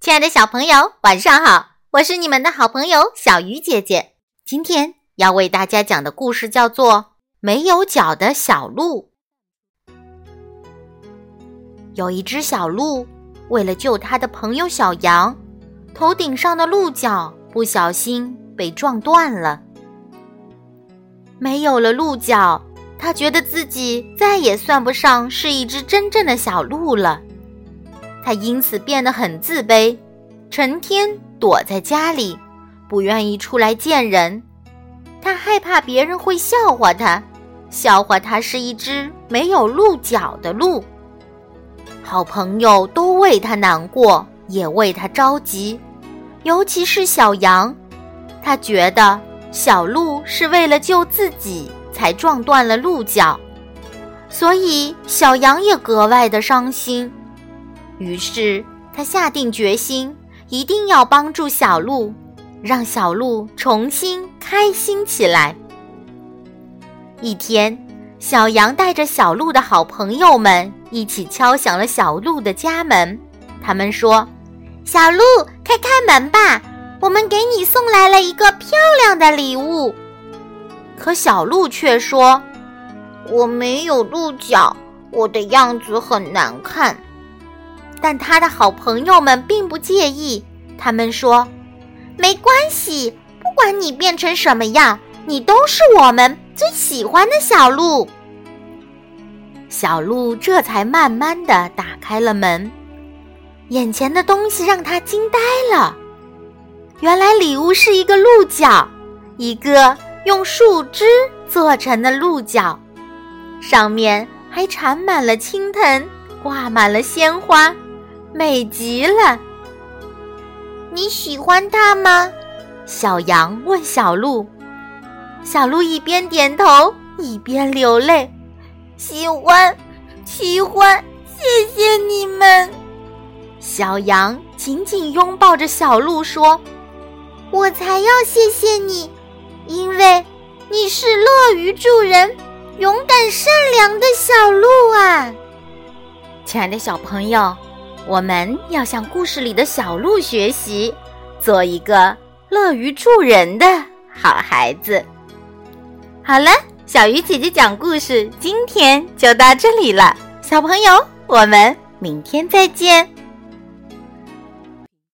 亲爱的小朋友，晚上好！我是你们的好朋友小鱼姐姐。今天要为大家讲的故事叫做《没有脚的小鹿》。有一只小鹿，为了救它的朋友小羊，头顶上的鹿角不小心被撞断了。没有了鹿角，它觉得自己再也算不上是一只真正的小鹿了。他因此变得很自卑，成天躲在家里，不愿意出来见人。他害怕别人会笑话他，笑话他是一只没有鹿角的鹿。好朋友都为他难过，也为他着急，尤其是小羊。他觉得小鹿是为了救自己才撞断了鹿角，所以小羊也格外的伤心。于是，他下定决心，一定要帮助小鹿，让小鹿重新开心起来。一天，小羊带着小鹿的好朋友们一起敲响了小鹿的家门。他们说：“小鹿，开开门吧，我们给你送来了一个漂亮的礼物。”可小鹿却说：“我没有鹿角，我的样子很难看。”但他的好朋友们并不介意，他们说：“没关系，不管你变成什么样，你都是我们最喜欢的小鹿。”小鹿这才慢慢的打开了门，眼前的东西让他惊呆了。原来礼物是一个鹿角，一个用树枝做成的鹿角，上面还缠满了青藤，挂满了鲜花。美极了，你喜欢它吗？小羊问小鹿。小鹿一边点头一边流泪，喜欢，喜欢，谢谢你们。小羊紧紧拥抱着小鹿说：“我才要谢谢你，因为你是乐于助人、勇敢善良的小鹿啊！”亲爱的小朋友。我们要向故事里的小鹿学习，做一个乐于助人的好孩子。好了，小鱼姐姐讲故事，今天就到这里了。小朋友，我们明天再见。